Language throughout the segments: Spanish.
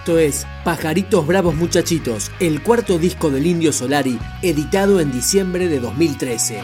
Esto es Pajaritos Bravos Muchachitos, el cuarto disco del Indio Solari, editado en diciembre de 2013.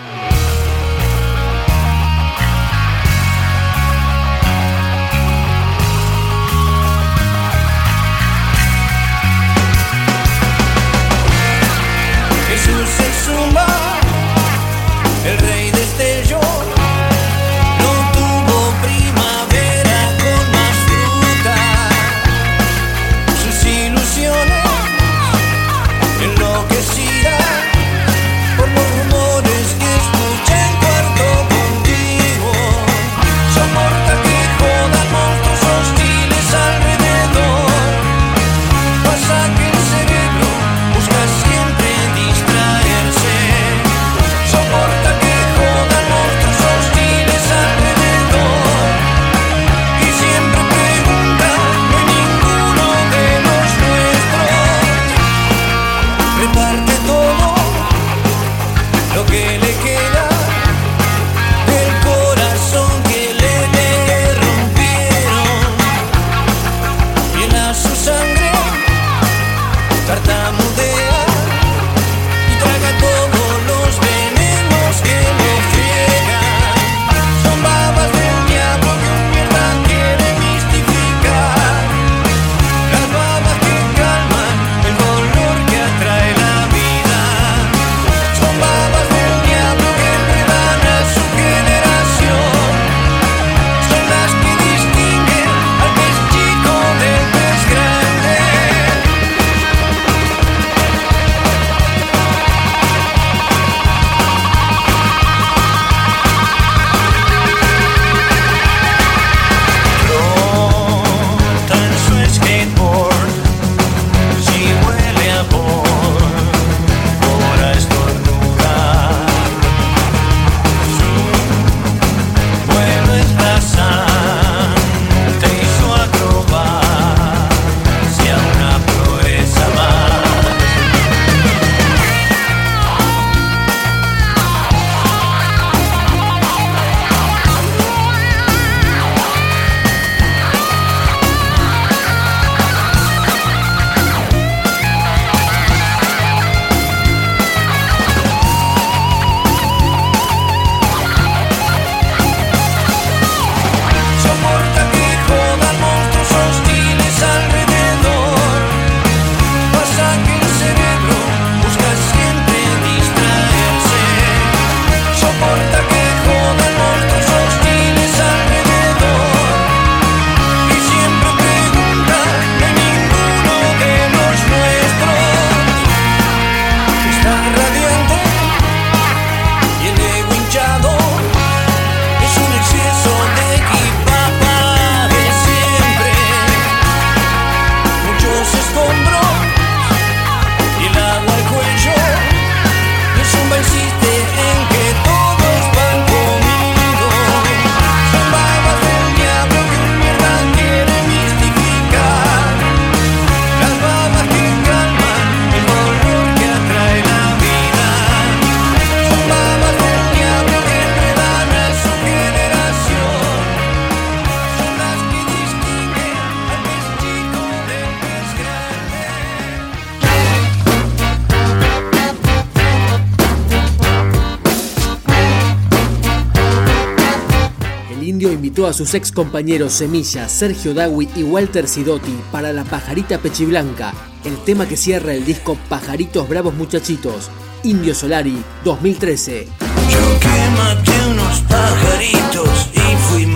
A sus ex compañeros Semilla, Sergio Dawi y Walter Sidotti para La Pajarita Pechiblanca, el tema que cierra el disco Pajaritos Bravos Muchachitos, Indio Solari 2013. Yo unos pajaritos y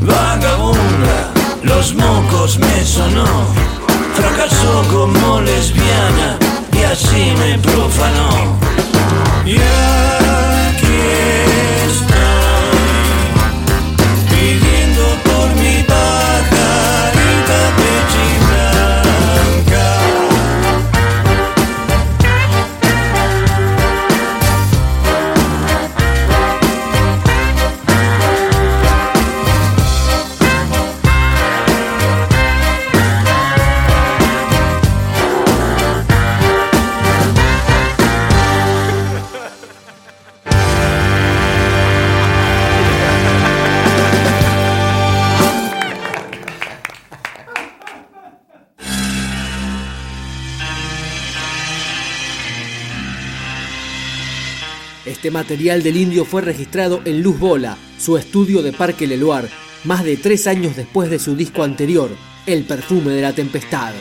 vagabunda, los mocos me sonó. Fracasó como lesbiana y así me profanó. Material del indio fue registrado en Luz Bola, su estudio de Parque Leluar, más de tres años después de su disco anterior, El perfume de la tempestad.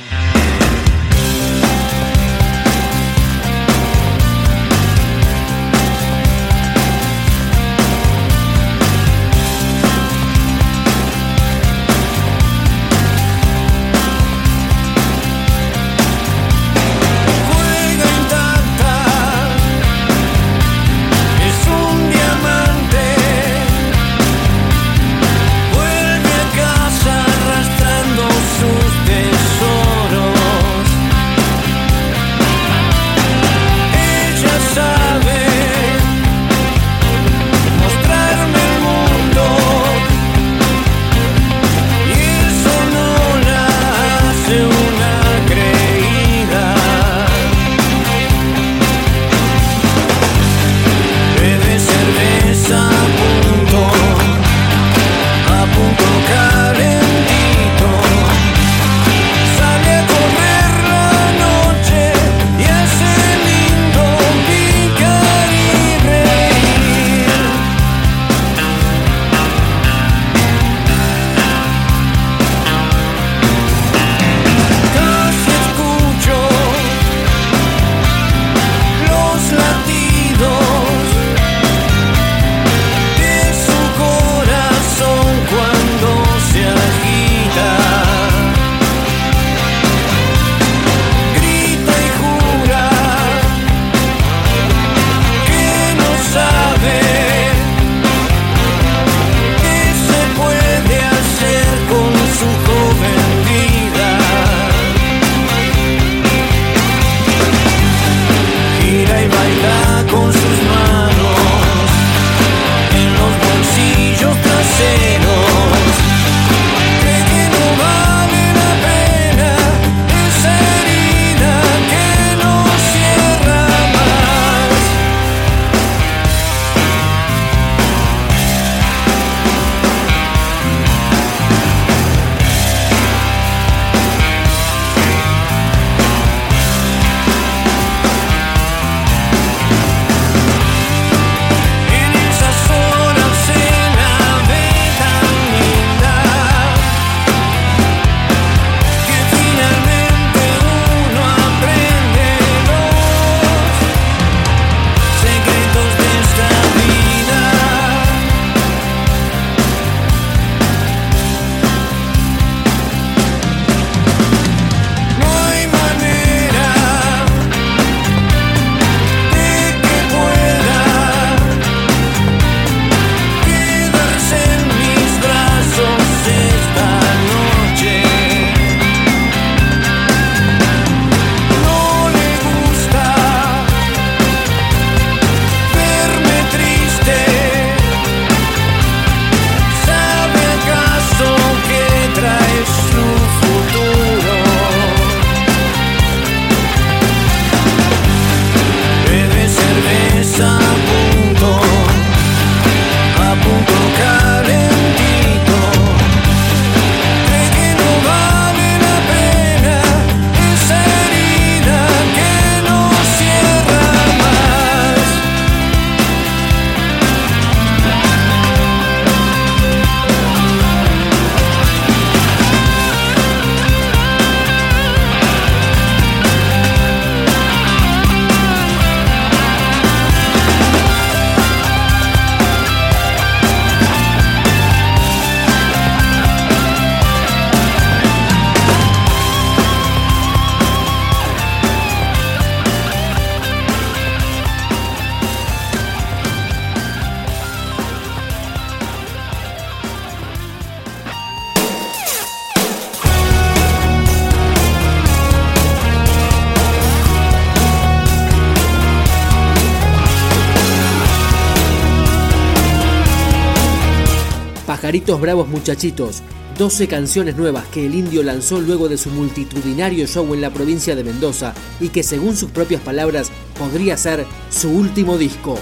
Pajaritos Bravos Muchachitos, 12 canciones nuevas que el indio lanzó luego de su multitudinario show en la provincia de Mendoza y que según sus propias palabras podría ser su último disco.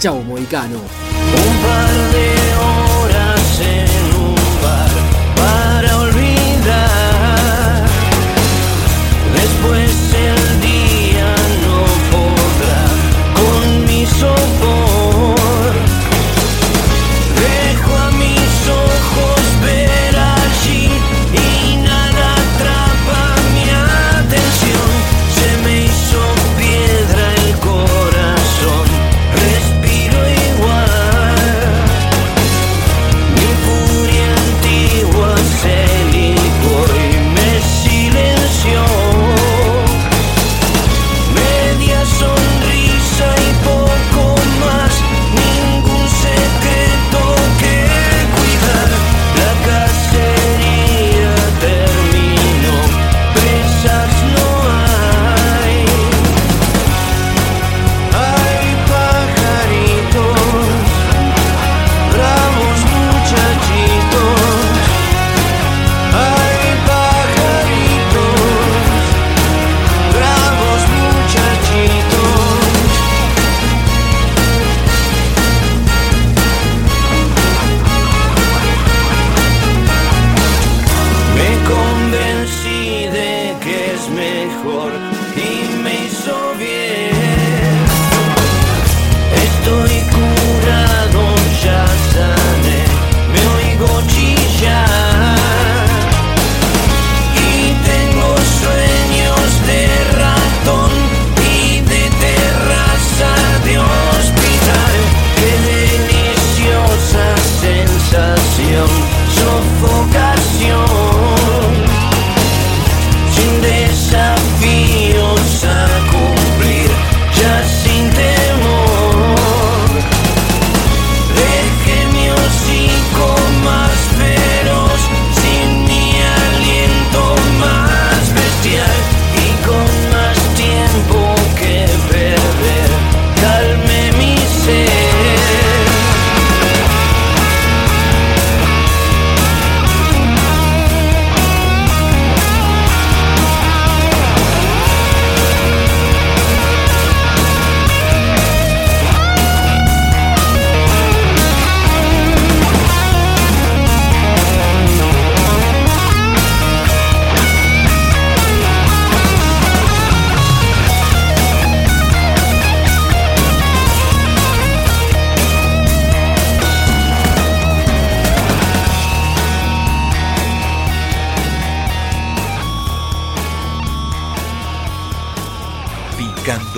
Chao Moicano.